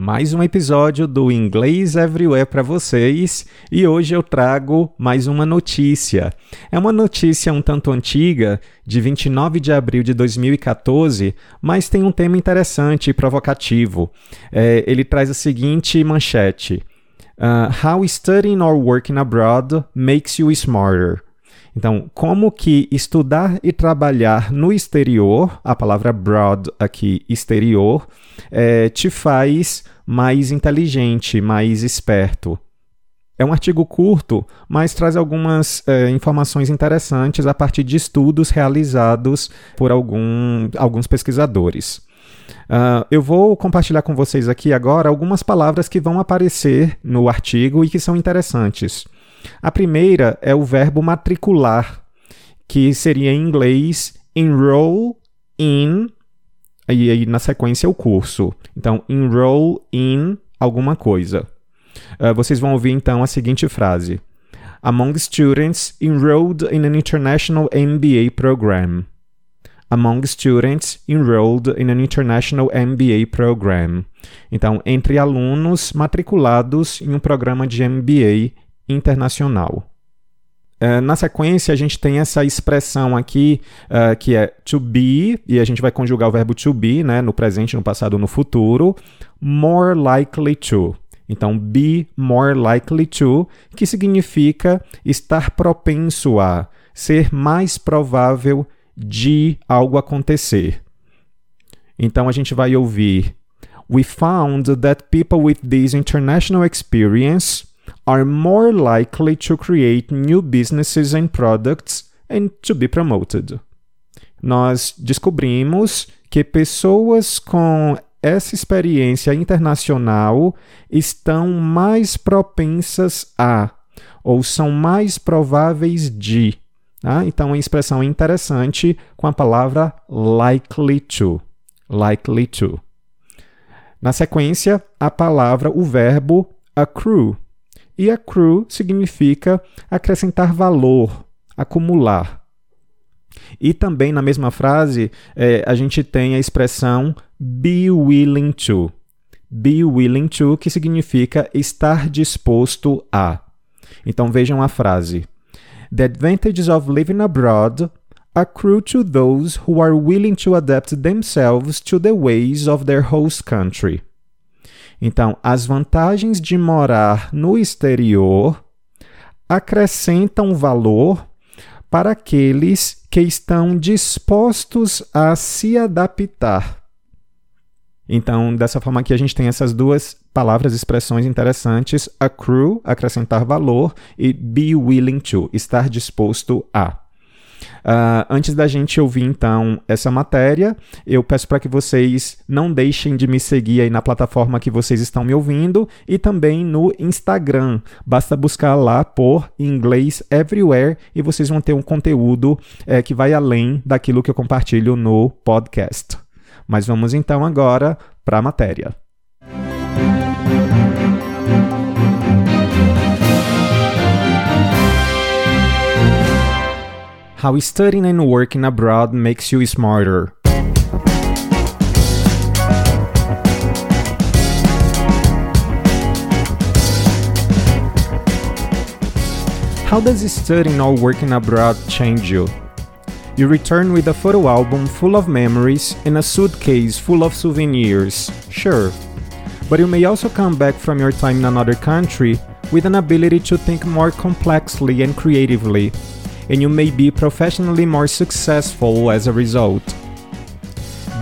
Mais um episódio do Inglês Everywhere para vocês e hoje eu trago mais uma notícia. É uma notícia um tanto antiga, de 29 de abril de 2014, mas tem um tema interessante e provocativo. É, ele traz a seguinte manchete: uh, How studying or working abroad makes you smarter. Então, como que estudar e trabalhar no exterior, a palavra broad aqui, exterior, é, te faz mais inteligente, mais esperto. É um artigo curto, mas traz algumas é, informações interessantes a partir de estudos realizados por algum, alguns pesquisadores. Uh, eu vou compartilhar com vocês aqui agora algumas palavras que vão aparecer no artigo e que são interessantes. A primeira é o verbo matricular, que seria em inglês enroll in, e aí na sequência o curso. Então, enroll in alguma coisa. Uh, vocês vão ouvir então a seguinte frase: Among students enrolled in an international MBA program. Among students enrolled in an international MBA program. Então, entre alunos matriculados em um programa de MBA internacional. Uh, na sequência, a gente tem essa expressão aqui uh, que é to be, e a gente vai conjugar o verbo to be, né, no presente, no passado, no futuro, more likely to. Então, be more likely to, que significa estar propenso a, ser mais provável de algo acontecer. Então, a gente vai ouvir: We found that people with this international experience are more likely to create new businesses and products and to be promoted. Nós descobrimos que pessoas com essa experiência internacional estão mais propensas a, ou são mais prováveis de. Tá? Então, uma expressão interessante com a palavra likely to. Likely to. Na sequência, a palavra, o verbo accrue e accrue significa acrescentar valor, acumular. E também na mesma frase, é, a gente tem a expressão be willing to. Be willing to, que significa estar disposto a. Então vejam a frase. The advantages of living abroad accrue to those who are willing to adapt themselves to the ways of their host country. Então, as vantagens de morar no exterior acrescentam valor para aqueles que estão dispostos a se adaptar. Então, dessa forma aqui, a gente tem essas duas palavras, expressões interessantes: accrue, acrescentar valor, e be willing to, estar disposto a. Uh, antes da gente ouvir então essa matéria, eu peço para que vocês não deixem de me seguir aí na plataforma que vocês estão me ouvindo e também no Instagram. Basta buscar lá por Inglês Everywhere e vocês vão ter um conteúdo é, que vai além daquilo que eu compartilho no podcast. Mas vamos então agora para a matéria. How studying and working abroad makes you smarter. How does studying or working abroad change you? You return with a photo album full of memories and a suitcase full of souvenirs, sure. But you may also come back from your time in another country with an ability to think more complexly and creatively and you may be professionally more successful as a result.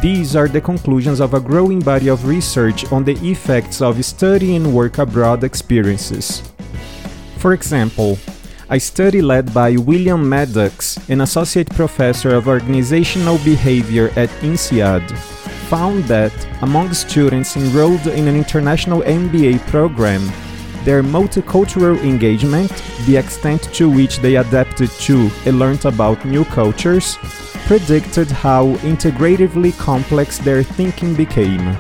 These are the conclusions of a growing body of research on the effects of study and work abroad experiences. For example, a study led by William Maddux, an associate professor of organizational behavior at INSEAD, found that among students enrolled in an international MBA program, their multicultural engagement, the extent to which they adapted to and learned about new cultures, predicted how integratively complex their thinking became.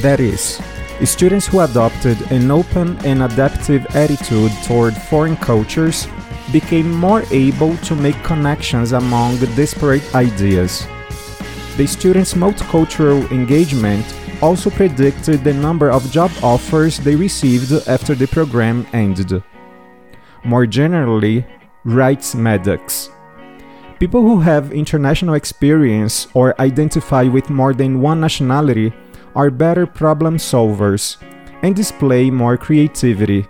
That is, students who adopted an open and adaptive attitude toward foreign cultures became more able to make connections among disparate ideas. The students' multicultural engagement also predicted the number of job offers they received after the program ended. More generally, writes Maddux. People who have international experience or identify with more than one nationality are better problem solvers and display more creativity,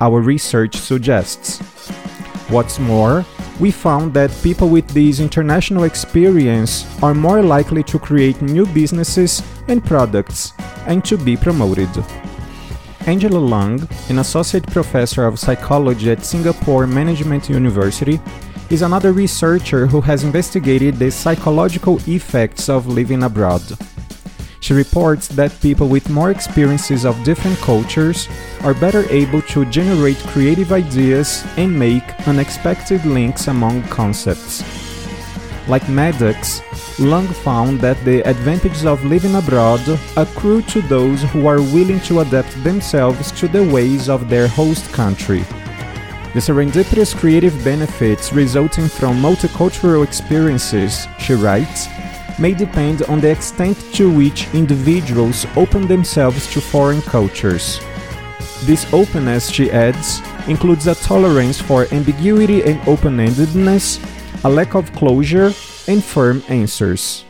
our research suggests. What's more, we found that people with this international experience are more likely to create new businesses and products and to be promoted. Angela Leung, an associate professor of psychology at Singapore Management University, is another researcher who has investigated the psychological effects of living abroad. She reports that people with more experiences of different cultures are better able to generate creative ideas and make unexpected links among concepts. Like Maddux, Leung found that the advantages of living abroad accrue to those who are willing to adapt themselves to the ways of their host country. The serendipitous creative benefits resulting from multicultural experiences, she writes, may depend on the extent to which individuals open themselves to foreign cultures. This openness, she adds, includes a tolerance for ambiguity and open endedness, a lack of closure, and firm answers.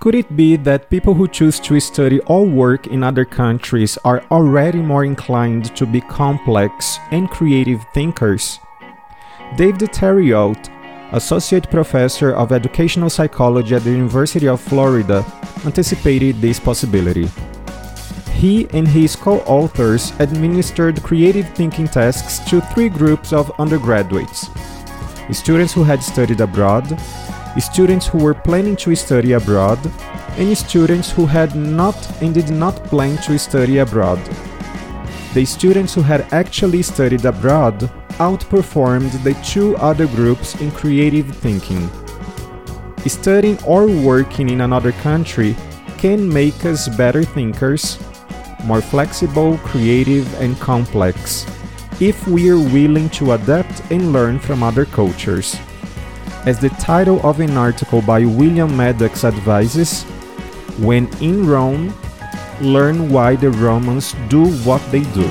Could it be that people who choose to study or work in other countries are already more inclined to be complex and creative thinkers? David Therriault associate professor of educational psychology at the University of Florida, anticipated this possibility. He and his co authors administered creative thinking tasks to three groups of undergraduates students who had studied abroad, students who were planning to study abroad, and students who had not and did not plan to study abroad. The students who had actually studied abroad outperformed the two other groups in creative thinking. Studying or working in another country can make us better thinkers, more flexible, creative, and complex, if we are willing to adapt and learn from other cultures. As the title of an article by William Maddux advises, when in Rome, learn why the Romans do what they do.